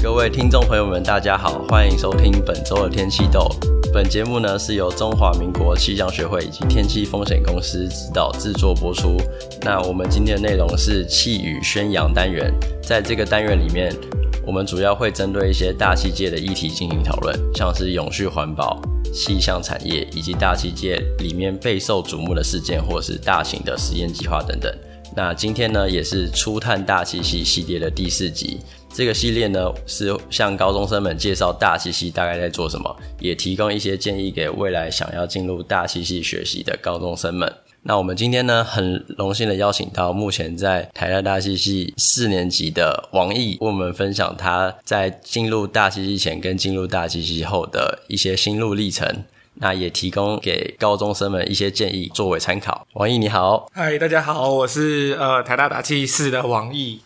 各位听众朋友们，大家好，欢迎收听本周的天气豆。本节目呢是由中华民国气象学会以及天气风险公司指导制作播出。那我们今天的内容是气宇宣扬单元，在这个单元里面，我们主要会针对一些大气界的议题进行讨论，像是永续环保、气象产业以及大气界里面备受瞩目的事件，或是大型的实验计划等等。那今天呢，也是初探大气系系列的第四集。这个系列呢，是向高中生们介绍大气系大概在做什么，也提供一些建议给未来想要进入大气系学习的高中生们。那我们今天呢，很荣幸的邀请到目前在台大大气系四年级的王毅，为我们分享他在进入大气系前跟进入大气系后的一些心路历程。那也提供给高中生们一些建议作为参考。王毅你好，嗨，大家好，我是呃台大大气室的王毅。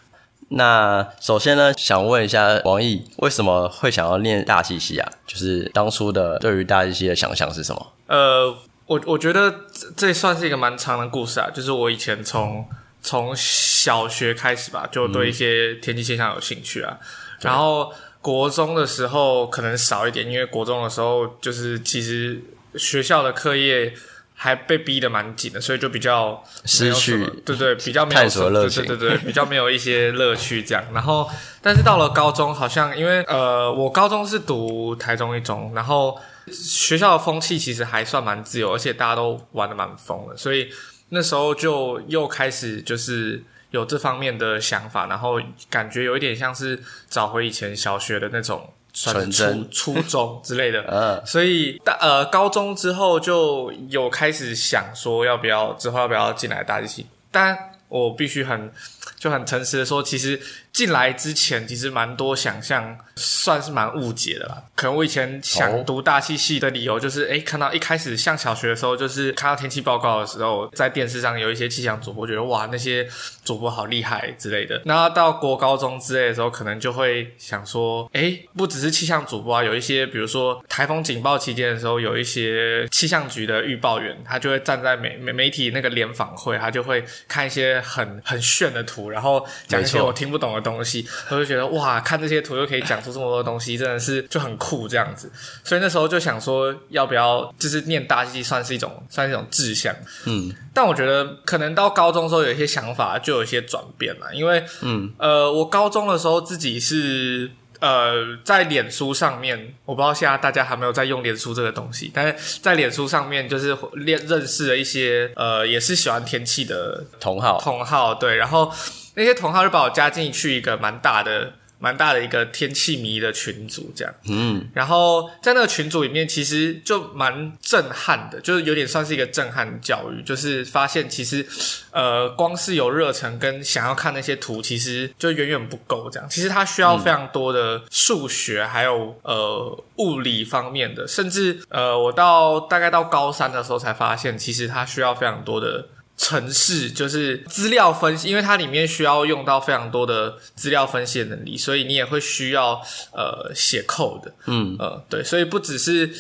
那首先呢，想问一下王毅，为什么会想要念大气系啊？就是当初的对于大气系的想象是什么？呃，我我觉得这这算是一个蛮长的故事啊。就是我以前从从小学开始吧，就对一些天气现象有兴趣啊，嗯、然后。国中的时候可能少一点，因为国中的时候就是其实学校的课业还被逼得蛮紧的，所以就比较失去，对对，比较没有探索乐趣，对对对，比较没有一些乐趣这样。然后，但是到了高中，好像因为呃，我高中是读台中一中，然后学校的风气其实还算蛮自由，而且大家都玩的蛮疯的，所以那时候就又开始就是。有这方面的想法，然后感觉有一点像是找回以前小学的那种纯初初中之类的，嗯，所以大呃高中之后就有开始想说要不要之后要不要进来大提琴，但我必须很就很诚实的说，其实。进来之前，其实蛮多想象，算是蛮误解的啦。可能我以前想读大气系的理由，就是诶，看到一开始像小学的时候，就是看到天气报告的时候，在电视上有一些气象主播，觉得哇，那些主播好厉害之类的。那到国高中之类的时候，可能就会想说，诶，不只是气象主播啊，有一些，比如说台风警报期间的时候，有一些气象局的预报员，他就会站在媒媒媒体那个联访会，他就会看一些很很炫的图，然后讲一些我听不懂的。东西，我就觉得哇，看这些图就可以讲出这么多东西，真的是就很酷这样子。所以那时候就想说，要不要就是念大计算是一种算是一种志向。嗯，但我觉得可能到高中的时候有一些想法就有一些转变了，因为嗯呃，我高中的时候自己是呃在脸书上面，我不知道现在大家还没有在用脸书这个东西，但是在脸书上面就是认认识了一些呃也是喜欢天气的同好同好，对，然后。那些同好就把我加进去一个蛮大的、蛮大的一个天气迷的群组，这样。嗯。然后在那个群组里面，其实就蛮震撼的，就是有点算是一个震撼教育，就是发现其实，呃，光是有热忱跟想要看那些图，其实就远远不够。这样，其实它需要非常多的数学，还有呃物理方面的，甚至呃，我到大概到高三的时候才发现，其实它需要非常多的。程式就是资料分析，因为它里面需要用到非常多的资料分析的能力，所以你也会需要呃写 code。嗯呃对，所以不只是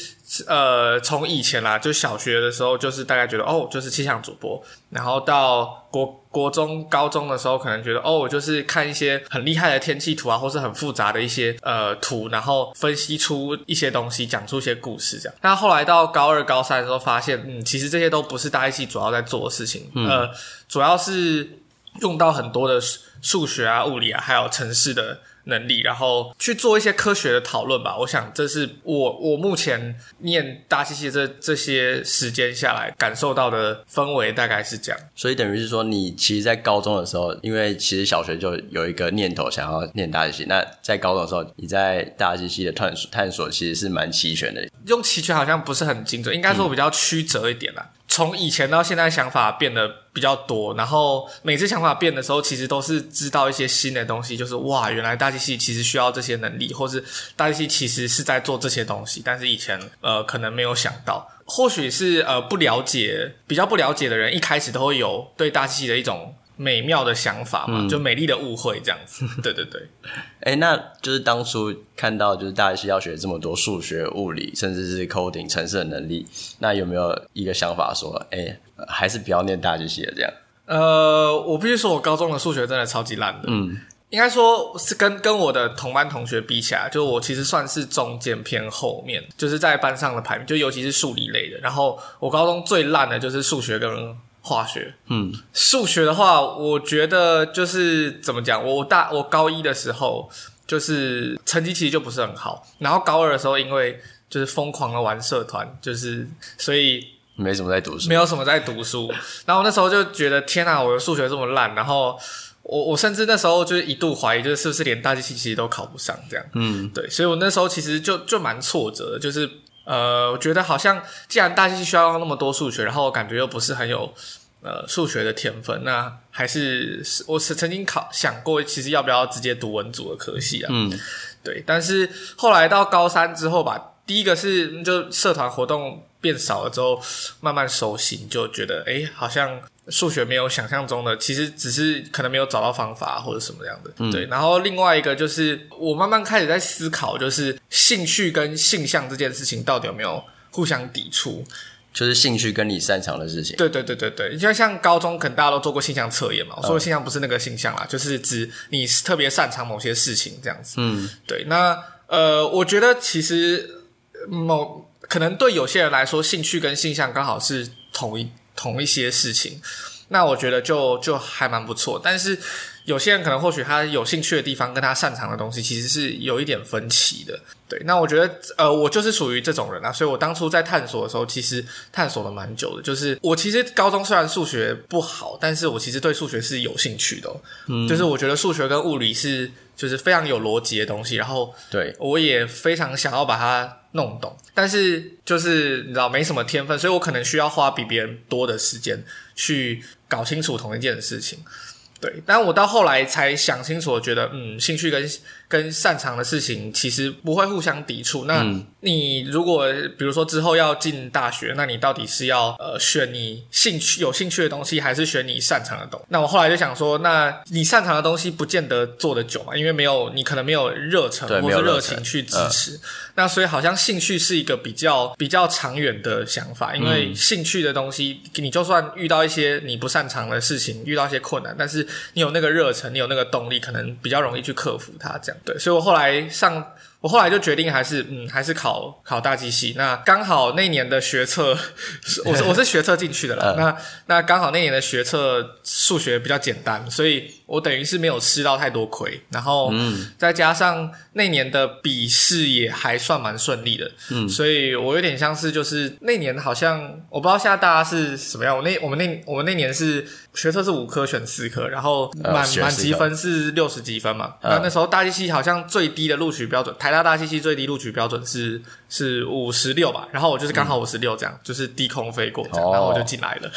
呃从以前啦，就小学的时候就是大概觉得哦，就是气象主播，然后到国。国中、高中的时候，可能觉得哦，我就是看一些很厉害的天气图啊，或是很复杂的一些呃图，然后分析出一些东西，讲出一些故事这样。但后来到高二、高三的时候，发现嗯，其实这些都不是大一系主要在做的事情，嗯、呃，主要是用到很多的数学啊、物理啊，还有城市的。能力，然后去做一些科学的讨论吧。我想，这是我我目前念大西西这这些时间下来感受到的氛围，大概是这样。所以等于是说，你其实，在高中的时候，因为其实小学就有一个念头想要念大西西。那在高中的时候，你在大西西的探索探索其实是蛮齐全的。用齐全好像不是很精准，应该说比较曲折一点啦。嗯从以前到现在，想法变得比较多，然后每次想法变的时候，其实都是知道一些新的东西，就是哇，原来大机器其实需要这些能力，或是大机器其实是在做这些东西，但是以前呃可能没有想到，或许是呃不了解，比较不了解的人，一开始都会有对大机器的一种。美妙的想法嘛，嗯、就美丽的误会这样子。对 对对，哎、欸，那就是当初看到就是大学系要学这么多数学、物理，甚至是 coding 程式的能力，那有没有一个想法说，哎、欸，还是不要念大学系了这样？呃，我必须说，我高中的数学真的超级烂的。嗯，应该说是跟跟我的同班同学比起来，就我其实算是中间偏后面，就是在班上的排名，就尤其是数理类的。然后我高中最烂的就是数学跟化学。嗯，数学的话，我觉得就是怎么讲，我大我高一的时候就是成绩其实就不是很好，然后高二的时候因为就是疯狂的玩社团，就是所以没什么在读书，没有什么在读书。然后那时候就觉得天哪，我的数学这么烂，然后。我我甚至那时候就是一度怀疑，就是是不是连大机器其实都考不上这样。嗯，对，所以我那时候其实就就蛮挫折的，就是呃，我觉得好像既然大机器需要那么多数学，然后我感觉又不是很有呃数学的天分，那还是我是曾经考想过，其实要不要直接读文组的科系啊？嗯，对，但是后来到高三之后吧，第一个是就社团活动变少了之后，慢慢收心，就觉得诶好像。数学没有想象中的，其实只是可能没有找到方法或者什么样的，嗯、对。然后另外一个就是，我慢慢开始在思考，就是兴趣跟性向这件事情到底有没有互相抵触？就是兴趣跟你擅长的事情。对对对对对，就像高中可能大家都做过性向测验嘛，我说的性向不是那个性向啦，嗯、就是指你特别擅长某些事情这样子。嗯，对。那呃，我觉得其实某可能对有些人来说，兴趣跟性向刚好是同一。同一些事情，那我觉得就就还蛮不错。但是有些人可能或许他有兴趣的地方跟他擅长的东西其实是有一点分歧的。对，那我觉得呃，我就是属于这种人啊，所以我当初在探索的时候，其实探索了蛮久的。就是我其实高中虽然数学不好，但是我其实对数学是有兴趣的哦。嗯，就是我觉得数学跟物理是就是非常有逻辑的东西，然后对我也非常想要把它。弄懂，但是就是你知道没什么天分，所以我可能需要花比别人多的时间去搞清楚同一件事情。对，但我到后来才想清楚，我觉得嗯，兴趣跟跟擅长的事情其实不会互相抵触。那你如果比如说之后要进大学，那你到底是要呃选你兴趣有兴趣的东西，还是选你擅长的东西？那我后来就想说，那你擅长的东西不见得做得久嘛，因为没有你可能没有热忱或者热情去支持。那所以好像兴趣是一个比较比较长远的想法，因为兴趣的东西，你就算遇到一些你不擅长的事情，遇到一些困难，但是你有那个热忱，你有那个动力，可能比较容易去克服它。这样对，所以我后来上。我后来就决定还是嗯，还是考考大机系。那刚好那年的学测，我是我是学测进去的啦。那那刚好那年的学测数学比较简单，所以我等于是没有吃到太多亏。然后嗯，再加上那年的笔试也还算蛮顺利的。嗯，所以我有点像是就是那年好像我不知道现在大家是什么样。我那我们那我们那年是学测是五科选四科，然后满满级分是六十几分嘛。那那时候大机系好像最低的录取标准台。大大机系最低录取标准是是五十六吧，然后我就是刚好五十六这样，嗯、就是低空飞过这样，然后我就进来了。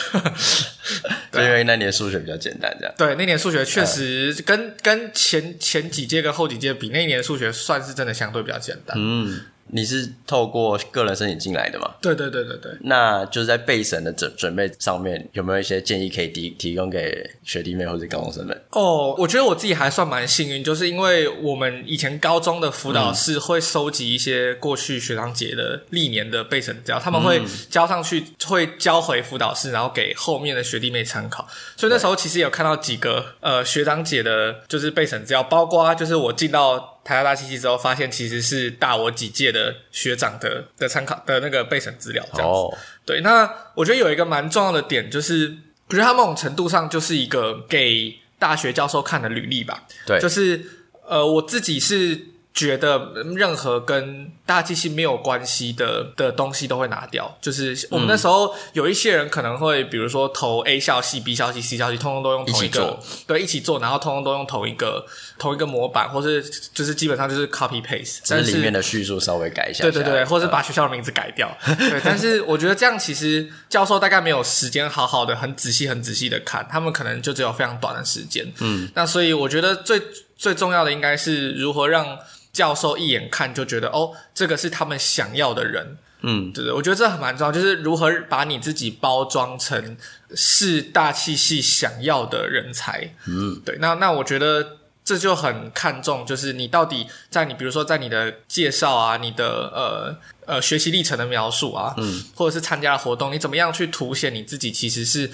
对，因为那年数学比较简单，这样。对，那年数学确实跟、嗯、跟前前几届跟后几届比，那一年数学算是真的相对比较简单。嗯。你是透过个人申请进来的吗？对对对对对。那就是在备审的准准备上面，有没有一些建议可以提提供给学弟妹或者高中生们？哦，我觉得我自己还算蛮幸运，就是因为我们以前高中的辅导室会收集一些过去学长姐的历年的备审资料，他们会交上去，会交回辅导室，然后给后面的学弟妹参考。所以那时候其实有看到几个呃学长姐的，就是备审资料，包括就是我进到。台大大七七之后，发现其实是大我几届的学长的的参考的那个备审资料这样子。Oh. 对，那我觉得有一个蛮重要的点，就是我觉得他某种程度上就是一个给大学教授看的履历吧。对，就是呃，我自己是。觉得任何跟大机器没有关系的的东西都会拿掉。就是我们那时候有一些人可能会，比如说投 A 校系、B 校系、C 校系，通通都用同一个，对，一起做，然后通通都用同一个同一个模板，或是就是基本上就是 copy paste，但是里面的叙述稍微改一下，对对对，或是把学校的名字改掉。对，但是我觉得这样其实教授大概没有时间好好的、很仔细、很仔细的看，他们可能就只有非常短的时间。嗯，那所以我觉得最最重要的应该是如何让。教授一眼看就觉得哦，这个是他们想要的人，嗯，对对，我觉得这很蛮重要，就是如何把你自己包装成是大气系想要的人才，嗯，对，那那我觉得这就很看重，就是你到底在你比如说在你的介绍啊，你的呃呃学习历程的描述啊，嗯，或者是参加的活动，你怎么样去凸显你自己其实是。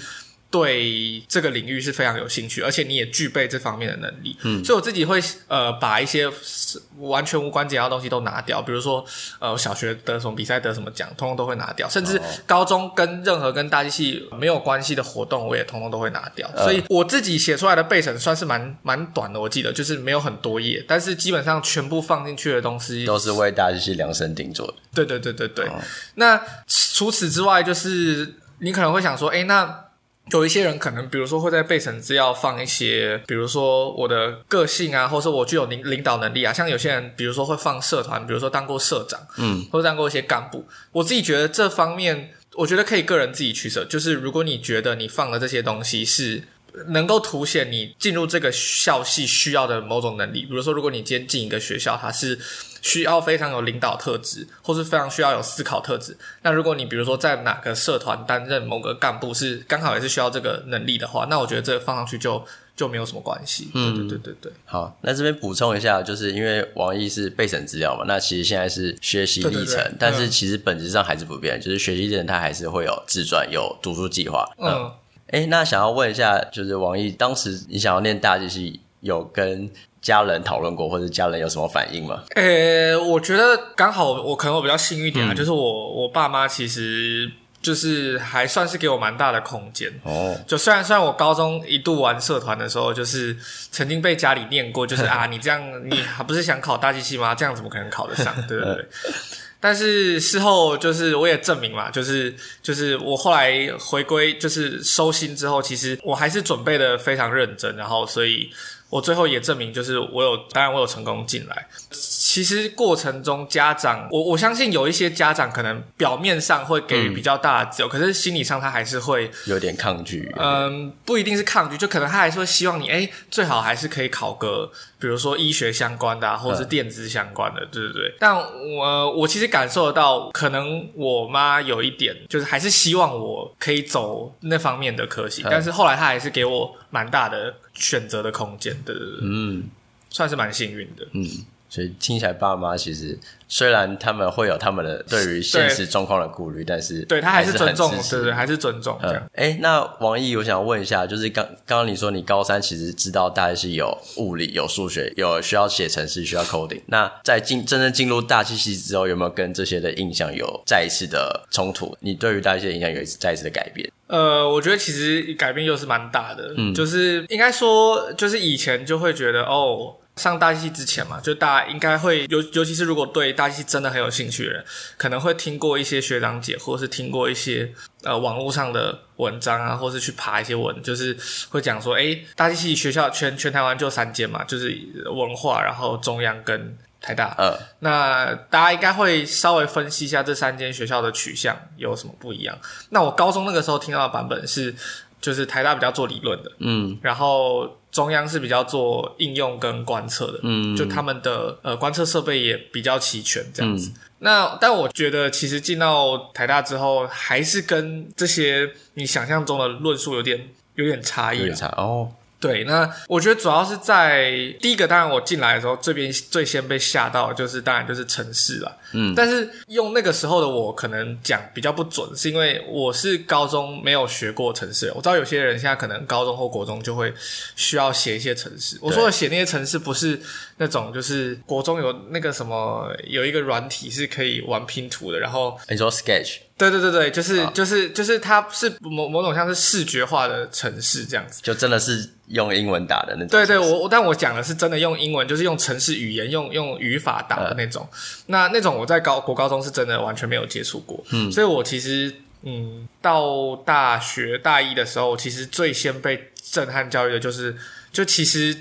对这个领域是非常有兴趣，而且你也具备这方面的能力，嗯，所以我自己会呃把一些完全无关紧要的东西都拿掉，比如说呃小学得什么比赛得什么奖，通通都会拿掉，甚至高中跟任何跟大机器没有关系的活动，我也通通都会拿掉。所以我自己写出来的备审算是蛮蛮短的，我记得就是没有很多页，但是基本上全部放进去的东西都是为大机器量身定做的。对对对对对。哦、那除此之外，就是你可能会想说，哎，那。有一些人可能，比如说会在备审资料放一些，比如说我的个性啊，或者说我具有领领导能力啊。像有些人，比如说会放社团，比如说当过社长，嗯，或者当过一些干部。我自己觉得这方面，我觉得可以个人自己取舍。就是如果你觉得你放的这些东西是能够凸显你进入这个校系需要的某种能力，比如说如果你今天进一个学校，它是。需要非常有领导特质，或是非常需要有思考特质。那如果你比如说在哪个社团担任某个干部，是刚好也是需要这个能力的话，那我觉得这个放上去就就没有什么关系。嗯，对对对对对。好，那这边补充一下，就是因为王毅是备审资料嘛，那其实现在是学习历程，对对对，但是其实本质上还是不变，就是学习历程它还是会有自传、有读书计划。嗯，哎、嗯，那想要问一下，就是王毅当时你想要念大机系，有跟家人讨论过，或者家人有什么反应吗？呃、欸，我觉得刚好我可能我比较幸运一点啊，嗯、就是我我爸妈其实就是还算是给我蛮大的空间哦。就虽然虽然我高中一度玩社团的时候，就是曾经被家里念过，就是 啊，你这样你还不是想考大机器吗？这样怎么可能考得上？对不对，对？但是事后就是我也证明嘛，就是就是我后来回归就是收心之后，其实我还是准备的非常认真，然后所以。我最后也证明，就是我有，当然我有成功进来。其实过程中，家长，我我相信有一些家长可能表面上会给予比较大的自由，嗯、可是心理上他还是会有点抗拒。嗯，不一定是抗拒，就可能他还是会希望你，诶，最好还是可以考个，比如说医学相关的、啊，或者是电子相关的，嗯、对对对。但我我其实感受得到，可能我妈有一点，就是还是希望我可以走那方面的科系，嗯、但是后来她还是给我蛮大的选择的空间。对对对，嗯，算是蛮幸运的，嗯，所以听起来爸妈其实虽然他们会有他们的对于现实状况的顾虑，但是对他还是尊重，对对，还是尊重这样。哎、嗯，那王毅，我想问一下，就是刚刚刚你说你高三其实知道大概是有物理、有数学、有需要写程式、需要 coding，那在进真正进入大气系之后，有没有跟这些的印象有再一次的冲突？你对于大气的印象有一次再一次的改变？呃，我觉得其实改变又是蛮大的，嗯，就是应该说，就是以前就会觉得，哦，上大机系之前嘛，就大家应该会，尤尤其是如果对大机系真的很有兴趣的人，可能会听过一些学长姐，或是听过一些呃网络上的文章啊，或是去爬一些文，就是会讲说，诶，大机系学校全全台湾就三间嘛，就是文化，然后中央跟。台大，呃，那大家应该会稍微分析一下这三间学校的取向有什么不一样。那我高中那个时候听到的版本是，就是台大比较做理论的，嗯，然后中央是比较做应用跟观测的，嗯，就他们的呃观测设备也比较齐全这样子。嗯、那但我觉得其实进到台大之后，还是跟这些你想象中的论述有点有点差异，有点差哦。对，那我觉得主要是在第一个，当然我进来的时候，这边最先被吓到的就是，当然就是城市了。嗯，但是用那个时候的我可能讲比较不准，是因为我是高中没有学过城市。我知道有些人现在可能高中或国中就会需要写一些城市。我说的写那些城市不是那种，就是国中有那个什么有一个软体是可以玩拼图的，然后你说 Sketch。对对对对，就是就是就是它是某某种像是视觉化的城市这样子，就真的是用英文打的那种。对对，我我但我讲的是真的用英文，就是用城市语言用用语法打的那种。嗯、那那种我在高国高中是真的完全没有接触过，嗯，所以我其实嗯到大学大一的时候，其实最先被震撼教育的就是，就其实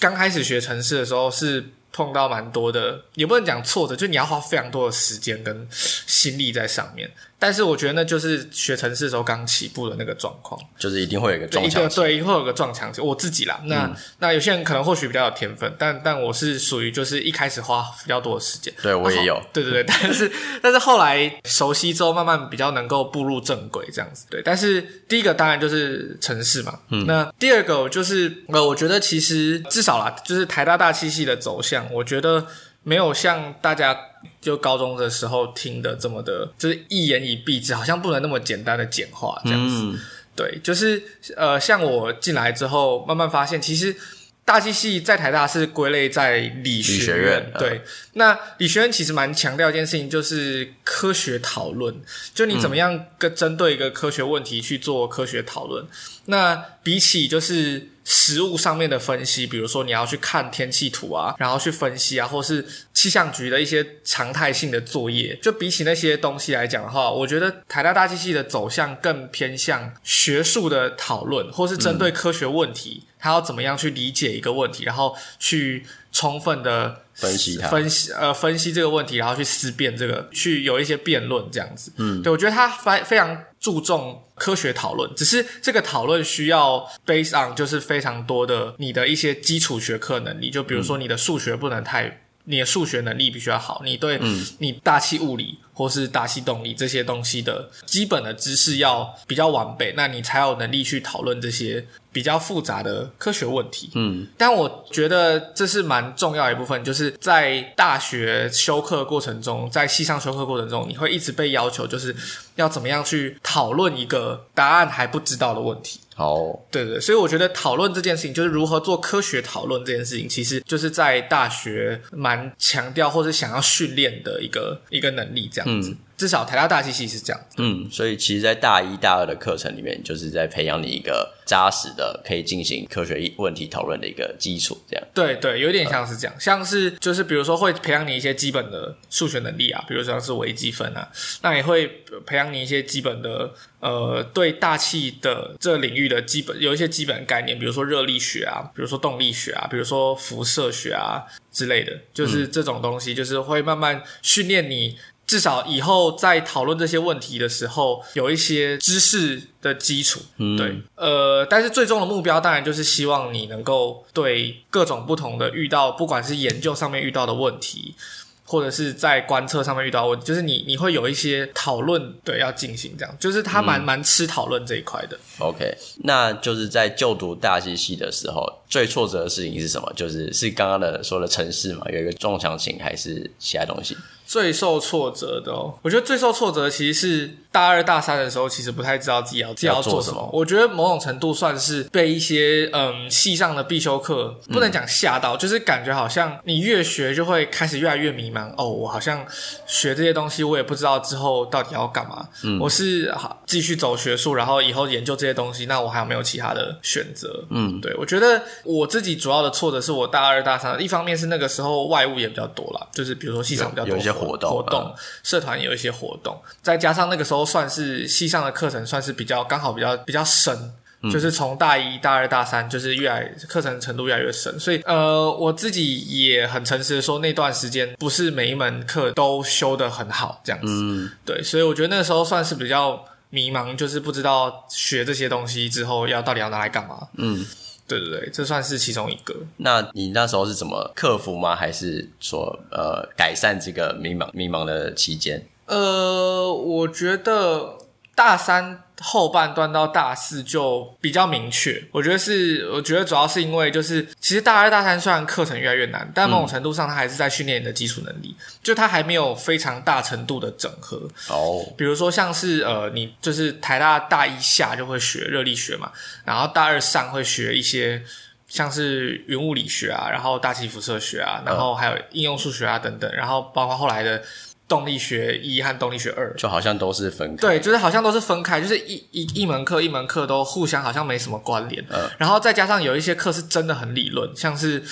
刚开始学城市的时候是。碰到蛮多的，也不能讲挫折，就你要花非常多的时间跟心力在上面。但是我觉得那就是学城市的时候刚起步的那个状况，就是一定会有一个撞墙期。对，一会有个撞墙期。我自己啦，那、嗯、那有些人可能或许比较有天分，但但我是属于就是一开始花比较多的时间。对，我也有。对对对，但是但是后来熟悉之后，慢慢比较能够步入正轨这样子。对，但是第一个当然就是城市嘛。嗯。那第二个就是呃，我觉得其实至少啦，就是台大大七系的走向，我觉得。没有像大家就高中的时候听的这么的，就是一言以蔽之，好像不能那么简单的简化这样子。嗯对，就是呃，像我进来之后，慢慢发现，其实大气系在台大是归类在理学院。理学院对，嗯、那理学院其实蛮强调一件事情，就是科学讨论，就你怎么样跟针对一个科学问题去做科学讨论。嗯、那比起就是。实物上面的分析，比如说你要去看天气图啊，然后去分析啊，或是气象局的一些常态性的作业，就比起那些东西来讲的话，我觉得台大大气系的走向更偏向学术的讨论，或是针对科学问题，嗯、它要怎么样去理解一个问题，然后去充分的分析它，分析呃分析这个问题，然后去思辨这个，去有一些辩论这样子。嗯，对，我觉得他非非常注重。科学讨论，只是这个讨论需要 base on，就是非常多的你的一些基础学科能力，就比如说你的数学不能太，你的数学能力必须要好，你对，你大气物理或是大气动力这些东西的基本的知识要比较完备，那你才有能力去讨论这些。比较复杂的科学问题，嗯，但我觉得这是蛮重要的一部分，就是在大学修课过程中，在系上修课过程中，你会一直被要求，就是要怎么样去讨论一个答案还不知道的问题。好，对对对，所以我觉得讨论这件事情，就是如何做科学讨论这件事情，其实就是在大学蛮强调或是想要训练的一个一个能力，这样子。嗯至少台大大气系是这样，嗯，所以其实，在大一、大二的课程里面，就是在培养你一个扎实的可以进行科学问题讨论的一个基础，这样。对对，有点像是这样，嗯、像是就是比如说会培养你一些基本的数学能力啊，比如说像是微积分啊，那也会培养你一些基本的呃对大气的这领域的基本有一些基本概念，比如说热力学啊，比如说动力学啊，比如说辐射学啊之类的，就是这种东西，就是会慢慢训练你。至少以后在讨论这些问题的时候，有一些知识的基础，嗯，对，呃，但是最终的目标当然就是希望你能够对各种不同的遇到，不管是研究上面遇到的问题，或者是在观测上面遇到问题，就是你你会有一些讨论，对，要进行这样，就是他蛮、嗯、蛮吃讨论这一块的。OK，那就是在就读大气系的时候，最挫折的事情是什么？就是是刚刚的说的城市嘛，有一个撞墙型，还是其他东西？最受挫折的哦，我觉得最受挫折的其实是大二大三的时候，其实不太知道自己要自己要做什么。我觉得某种程度算是被一些嗯系上的必修课不能讲吓到，嗯、就是感觉好像你越学就会开始越来越迷茫。哦，我好像学这些东西，我也不知道之后到底要干嘛。嗯，我是好继续走学术，然后以后研究这些东西，那我还有没有其他的选择？嗯，对，我觉得我自己主要的挫折是我大二大三，一方面是那个时候外物也比较多啦，就是比如说系上比较多。活动，活动，社团有一些活动，再加上那个时候算是系上的课程，算是比较刚好比较比较深，嗯、就是从大一、大二、大三，就是越来课程程度越来越深，所以呃，我自己也很诚实的说，那段时间不是每一门课都修得很好，这样子，嗯，对，所以我觉得那个时候算是比较迷茫，就是不知道学这些东西之后要到底要拿来干嘛，嗯。对对对，这算是其中一个。那你那时候是怎么克服吗？还是说呃改善这个迷茫迷茫的期间？呃，我觉得大三。后半段到大四就比较明确，我觉得是，我觉得主要是因为就是，其实大二大三虽然课程越来越难，但某种程度上它还是在训练你的基础能力，嗯、就它还没有非常大程度的整合。哦，比如说像是呃，你就是台大大一下就会学热力学嘛，然后大二上会学一些像是云物理学啊，然后大气辐射学啊，然后还有应用数学啊等等，然后包括后来的。动力学一和动力学二就好像都是分开，对，就是好像都是分开，就是一一一门课一门课都互相好像没什么关联。嗯，然后再加上有一些课是真的很理论，像是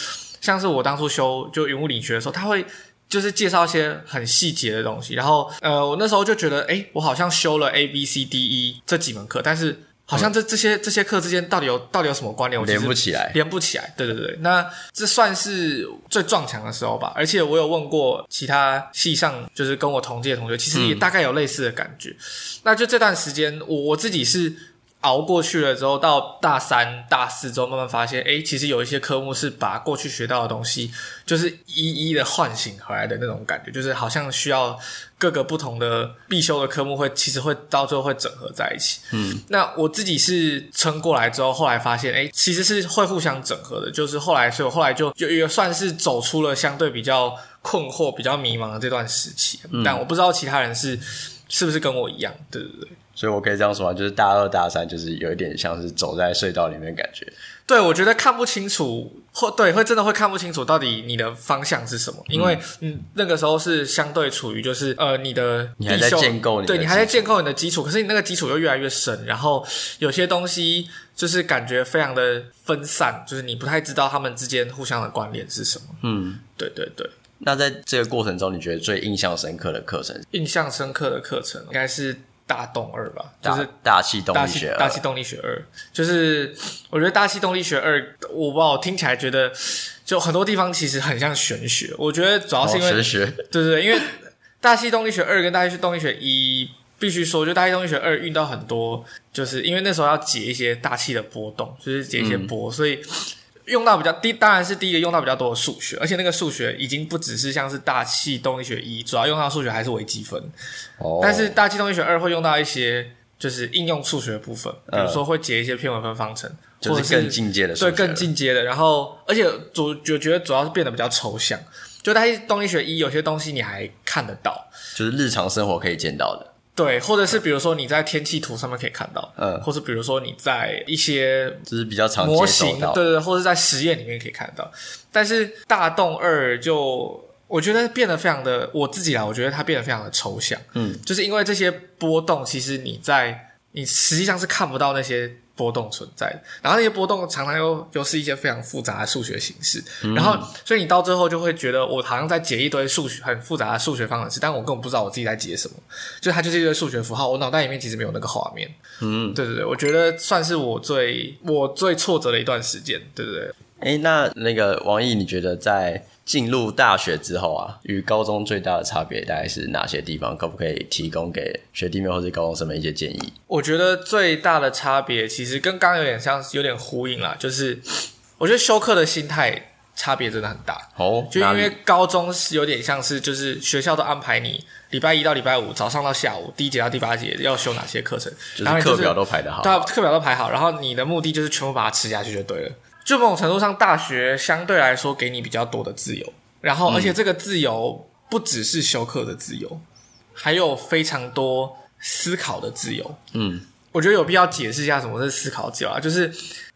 像是我当初修就云雾理学的时候，他会就是介绍一些很细节的东西。然后呃，我那时候就觉得，诶，我好像修了 A B C D E 这几门课，但是。好像这这些这些课之间到底有到底有什么关联？我连不起来，连不起来。对对对，那这算是最撞墙的时候吧。而且我有问过其他系上，就是跟我同届的同学，其实也大概有类似的感觉。嗯、那就这段时间，我我自己是熬过去了之后，到大三、大四之后，慢慢发现，哎，其实有一些科目是把过去学到的东西，就是一一的唤醒回来的那种感觉，就是好像需要。各个不同的必修的科目会，其实会到最后会整合在一起。嗯，那我自己是撑过来之后，后来发现，哎，其实是会互相整合的。就是后来，所以我后来就就也算是走出了相对比较困惑、比较迷茫的这段时期。嗯，但我不知道其他人是是不是跟我一样，对对对。所以我可以这样说啊，就是大二大三就是有一点像是走在隧道里面的感觉。对，我觉得看不清楚，或对，会真的会看不清楚到底你的方向是什么，因为嗯，那个时候是相对处于就是呃，你的你还在建构你的，对，你还在建构你的基础，可是你那个基础又越来越深，然后有些东西就是感觉非常的分散，就是你不太知道他们之间互相的关联是什么。嗯，对对对。那在这个过程中，你觉得最印象深刻的课程？印象深刻的课程应该是。大动二吧，就是大气动力学二。大气动力学二，就是我觉得大气动力学二，我不知道，我听起来觉得就很多地方其实很像玄学。我觉得主要是因为，玄学，对对对，因为大气动力学二跟大气动力学一，必须说，就大气动力学二遇到很多，就是因为那时候要解一些大气的波动，就是解一些波，嗯、所以。用到比较低，当然是第一个用到比较多的数学，而且那个数学已经不只是像是大气动力学一，主要用到数学还是微积分。哦。但是大气动力学二会用到一些就是应用数学的部分，比如说会解一些偏微分方程，就是更进阶的。对，更进阶的。然后，而且主我觉得主要是变得比较抽象。就大气动力学一有些东西你还看得到，就是日常生活可以见到的。对，或者是比如说你在天气图上面可以看到，嗯，或者比如说你在一些就是比较常模型，对对对，或者在实验里面可以看到。但是大洞二就我觉得变得非常的，我自己啊，我觉得它变得非常的抽象，嗯，就是因为这些波动，其实你在你实际上是看不到那些。波动存在，然后那些波动常常又又是一些非常复杂的数学形式，嗯、然后所以你到最后就会觉得我好像在解一堆数学很复杂的数学方程式，但我根本不知道我自己在解什么，就它就是一堆数学符号，我脑袋里面其实没有那个画面。嗯，对对对，我觉得算是我最我最挫折的一段时间，对不对。诶，那那个王毅，你觉得在？进入大学之后啊，与高中最大的差别大概是哪些地方？可不可以提供给学弟妹或者高中生们一些建议？我觉得最大的差别其实跟刚刚有点像，有点呼应啦。就是我觉得修课的心态差别真的很大哦。就因为高中是有点像是，就是学校都安排你礼拜一到礼拜五早上到下午第一节到第八节要修哪些课程，就是课表都排得好，对，课表都排好，然后你的目的就是全部把它吃下去就对了。就某种程度上，大学相对来说给你比较多的自由，然后而且这个自由不只是修课的自由，还有非常多思考的自由。嗯，我觉得有必要解释一下什么是思考自由啊，就是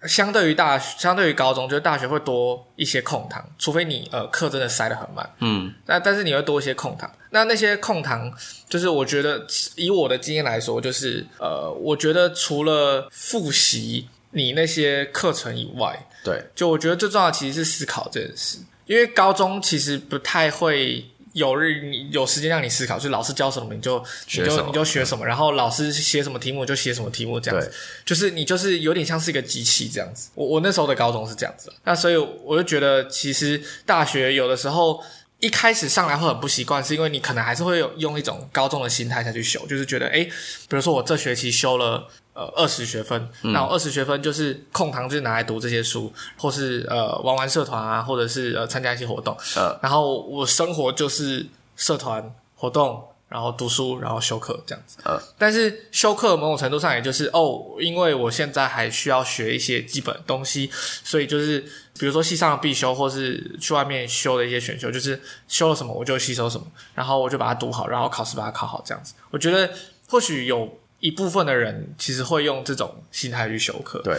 相对于大学，相对于高中，就是大学会多一些空堂，除非你呃课真的塞得很满。嗯，那但是你会多一些空堂，那那些空堂就是我觉得以我的经验来说，就是呃，我觉得除了复习你那些课程以外。对，就我觉得最重要的其实是思考这件事，因为高中其实不太会有日你有时间让你思考，就是老师教什么你就你就你就学什么，然后老师写什么题目就写什么题目这样子，就是你就是有点像是一个机器这样子。我我那时候的高中是这样子，那所以我就觉得其实大学有的时候一开始上来会很不习惯，是因为你可能还是会有用一种高中的心态下去修，就是觉得诶，比如说我这学期修了。呃，二十学分，那我二十学分就是空堂，就是拿来读这些书，或是呃玩玩社团啊，或者是呃参加一些活动。呃，然后我生活就是社团活动，然后读书，然后修课这样子。呃，但是修课某种程度上也就是哦，因为我现在还需要学一些基本东西，所以就是比如说系上的必修，或是去外面修的一些选修，就是修了什么我就吸收什么，然后我就把它读好，然后考试把它考好这样子。我觉得或许有。一部分的人其实会用这种心态去修课。对，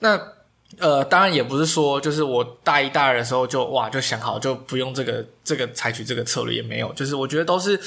那呃，当然也不是说就是我大一大二的时候就哇就想好就不用这个这个采取这个策略也没有，就是我觉得都是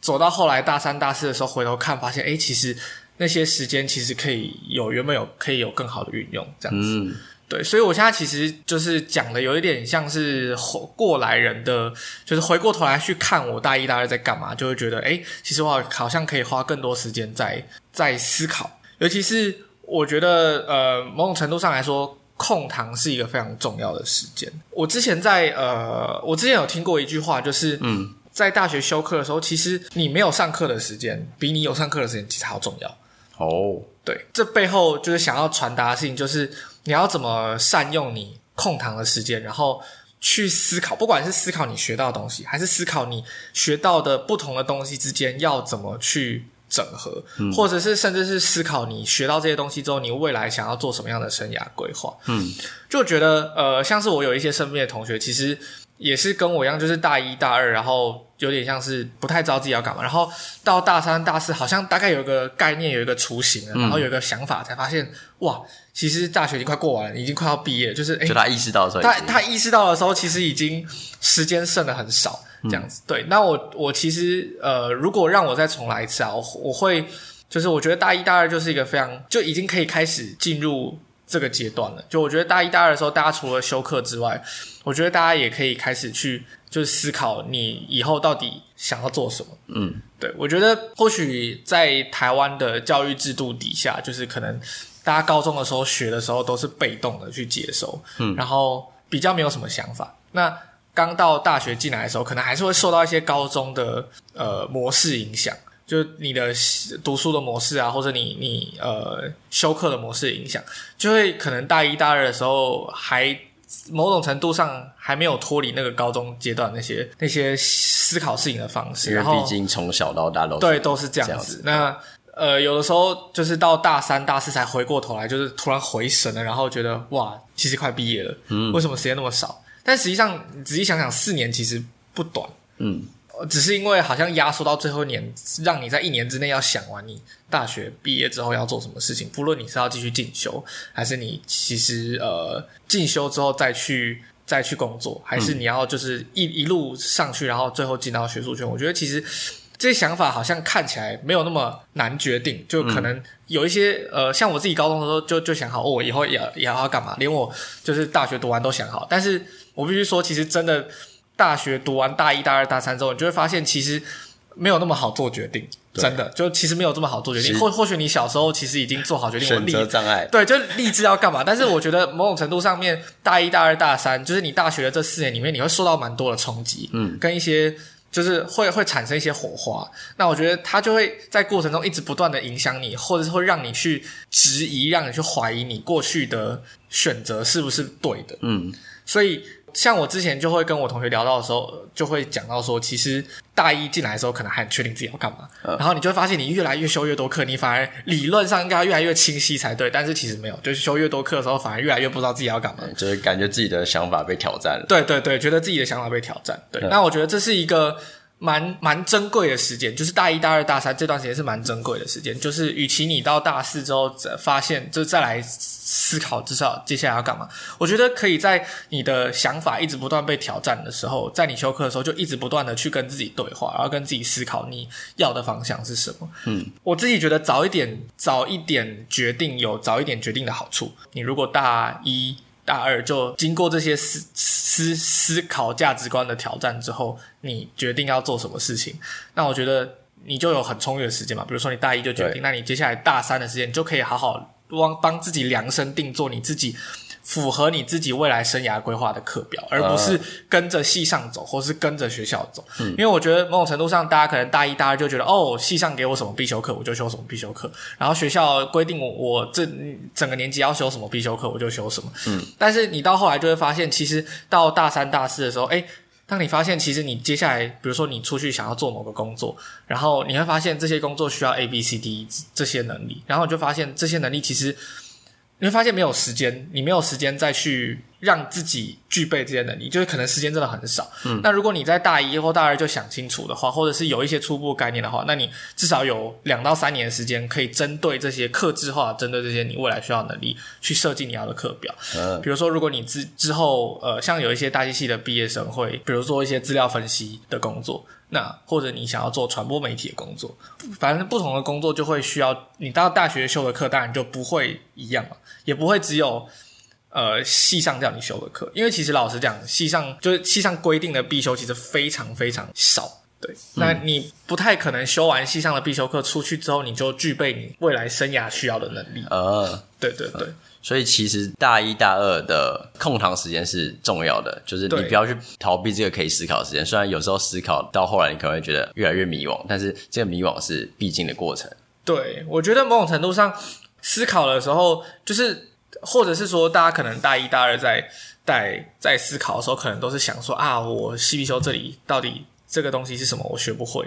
走到后来大三大四的时候回头看，发现哎，其实那些时间其实可以有原本有可以有更好的运用这样子。嗯对，所以我现在其实就是讲的有一点像是过来人的，就是回过头来去看我大一、大二在干嘛，就会觉得，诶，其实我好像可以花更多时间在在思考。尤其是我觉得，呃，某种程度上来说，空堂是一个非常重要的时间。我之前在呃，我之前有听过一句话，就是嗯，在大学修课的时候，其实你没有上课的时间，比你有上课的时间其实还要重要。哦，对，这背后就是想要传达的事情，就是。你要怎么善用你空堂的时间，然后去思考，不管是思考你学到的东西，还是思考你学到的不同的东西之间要怎么去整合，嗯，或者是甚至是思考你学到这些东西之后，你未来想要做什么样的生涯规划。嗯，就觉得呃，像是我有一些身边的同学，其实也是跟我一样，就是大一大二，然后有点像是不太知道自己要干嘛，然后到大三大四，好像大概有一个概念，有一个雏形了，然后有一个想法，才发现哇，其实大学已经快过完了，已经快要毕业了，就是哎就他意识到的时候，他他意识到的时候，其实已经时间剩的很少，这样子。嗯、对，那我我其实呃，如果让我再重来一次啊，我我会就是我觉得大一大二就是一个非常就已经可以开始进入。这个阶段了，就我觉得大一、大二的时候，大家除了修课之外，我觉得大家也可以开始去就是思考你以后到底想要做什么。嗯，对，我觉得或许在台湾的教育制度底下，就是可能大家高中的时候学的时候都是被动的去接收，嗯，然后比较没有什么想法。那刚到大学进来的时候，可能还是会受到一些高中的呃模式影响。就你的读书的模式啊，或者你你呃修课的模式影响，就会可能大一大二的时候还某种程度上还没有脱离那个高中阶段那些那些思考事情的方式。因为毕竟从小到大都对都是这样子。样子那呃有的时候就是到大三大四才回过头来，就是突然回神了，然后觉得哇，其实快毕业了，嗯，为什么时间那么少？但实际上你仔细想想，四年其实不短，嗯。只是因为好像压缩到最后一年，让你在一年之内要想完你大学毕业之后要做什么事情。不论你是要继续进修，还是你其实呃进修之后再去再去工作，还是你要就是一一路上去，然后最后进到学术圈。我觉得其实这些想法好像看起来没有那么难决定，就可能有一些呃，像我自己高中的时候就就想好，哦，我以后也也要干嘛，连我就是大学读完都想好。但是我必须说，其实真的。大学读完大一、大二、大三之后，你就会发现其实没有那么好做决定，真的就其实没有这么好做决定。或或许你小时候其实已经做好决定，选择障碍，对，就立志要干嘛。但是我觉得某种程度上面，大一、大二、大三，就是你大学的这四年里面，你会受到蛮多的冲击，嗯，跟一些就是会会产生一些火花。那我觉得它就会在过程中一直不断的影响你，或者是会让你去质疑，让你去怀疑你过去的选择是不是对的，嗯，所以。像我之前就会跟我同学聊到的时候，就会讲到说，其实大一进来的时候可能还很确定自己要干嘛，嗯、然后你就会发现你越来越修越多课，你反而理论上应该越来越清晰才对，但是其实没有，就是修越多课的时候，反而越来越不知道自己要干嘛，就是感觉自己的想法被挑战了。对对对，觉得自己的想法被挑战。对，嗯、那我觉得这是一个。蛮蛮珍贵的时间，就是大一、大二、大三这段时间是蛮珍贵的时间。就是与其你到大四之后发现，就再来思考，至少接下来要干嘛？我觉得可以在你的想法一直不断被挑战的时候，在你休课的时候，就一直不断的去跟自己对话，然后跟自己思考你要的方向是什么。嗯，我自己觉得早一点、早一点决定有早一点决定的好处。你如果大一。大二就经过这些思思思考价值观的挑战之后，你决定要做什么事情，那我觉得你就有很充裕的时间嘛。比如说你大一就决定，那你接下来大三的时间，你就可以好好帮帮自己量身定做你自己。符合你自己未来生涯规划的课表，而不是跟着系上走，或是跟着学校走。嗯，因为我觉得某种程度上，大家可能大一、大二就觉得，哦，系上给我什么必修课，我就修什么必修课。然后学校规定我我这整个年级要修什么必修课，我就修什么。嗯，但是你到后来就会发现，其实到大三、大四的时候，诶，当你发现其实你接下来，比如说你出去想要做某个工作，然后你会发现这些工作需要 A、B、C、D 这些能力，然后你就发现这些能力其实。你会发现没有时间，你没有时间再去让自己具备这些能力，就是可能时间真的很少。嗯，那如果你在大一或大二就想清楚的话，或者是有一些初步概念的话，那你至少有两到三年的时间可以针对这些客制化，针对这些你未来需要的能力去设计你要的课表。嗯，比如说，如果你之之后呃，像有一些大机系的毕业生会，比如做一些资料分析的工作。那或者你想要做传播媒体的工作，反正不同的工作就会需要你到大学修的课，当然就不会一样了，也不会只有呃系上叫你修的课，因为其实老实讲，系上就是系上规定的必修其实非常非常少，对，嗯、那你不太可能修完系上的必修课出去之后，你就具备你未来生涯需要的能力。呃，对对对。所以其实大一大二的空堂时间是重要的，就是你不要去逃避这个可以思考的时间。对虽然有时候思考到后来你可能会觉得越来越迷惘，但是这个迷惘是必经的过程。对，我觉得某种程度上思考的时候，就是或者是说，大家可能大一大二在在在思考的时候，可能都是想说啊，我系必修这里到底这个东西是什么，我学不会。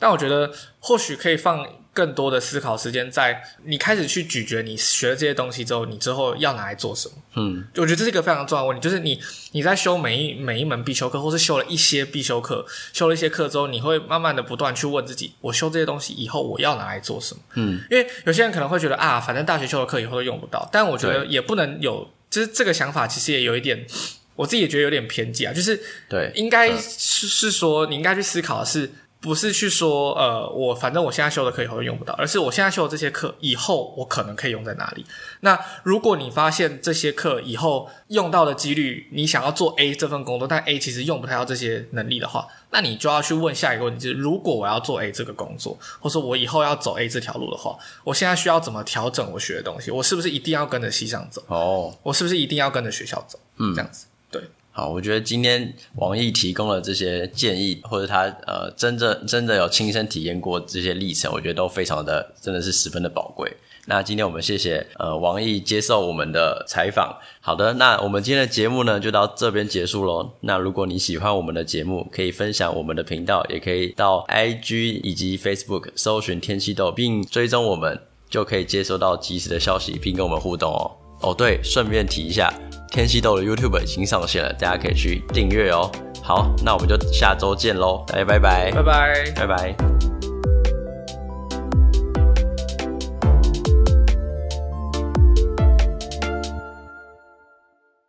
但我觉得或许可以放更多的思考时间在你开始去咀嚼你学了这些东西之后，你之后要拿来做什么？嗯，我觉得这是一个非常重要的问题，就是你你在修每一每一门必修课，或是修了一些必修课，修了一些课之后，你会慢慢的不断去问自己：我修这些东西以后我要拿来做什么？嗯，因为有些人可能会觉得啊，反正大学修的课以后都用不到，但我觉得也不能有，就是这个想法其实也有一点，我自己也觉得有点偏激啊，就是对，应该是是说你应该去思考的是。不是去说，呃，我反正我现在修的课以后用不到，而是我现在修的这些课以后我可能可以用在哪里？那如果你发现这些课以后用到的几率，你想要做 A 这份工作，但 A 其实用不太到这些能力的话，那你就要去问下一个问题，就是如果我要做 A 这个工作，或者我以后要走 A 这条路的话，我现在需要怎么调整我学的东西？我是不是一定要跟着西上走？哦，我是不是一定要跟着学校走？嗯，这样子，对。好，我觉得今天王毅提供了这些建议，或者他呃真正真的有亲身体验过这些历程，我觉得都非常的真的是十分的宝贵。那今天我们谢谢呃王毅接受我们的采访。好的，那我们今天的节目呢就到这边结束喽。那如果你喜欢我们的节目，可以分享我们的频道，也可以到 IG 以及 Facebook 搜寻天气豆，并追踪我们，就可以接收到即时的消息，并跟我们互动哦。哦，对，顺便提一下。天气豆的 YouTube 已经上线了，大家可以去订阅哦。好，那我们就下周见喽，大家拜拜，拜拜，拜拜。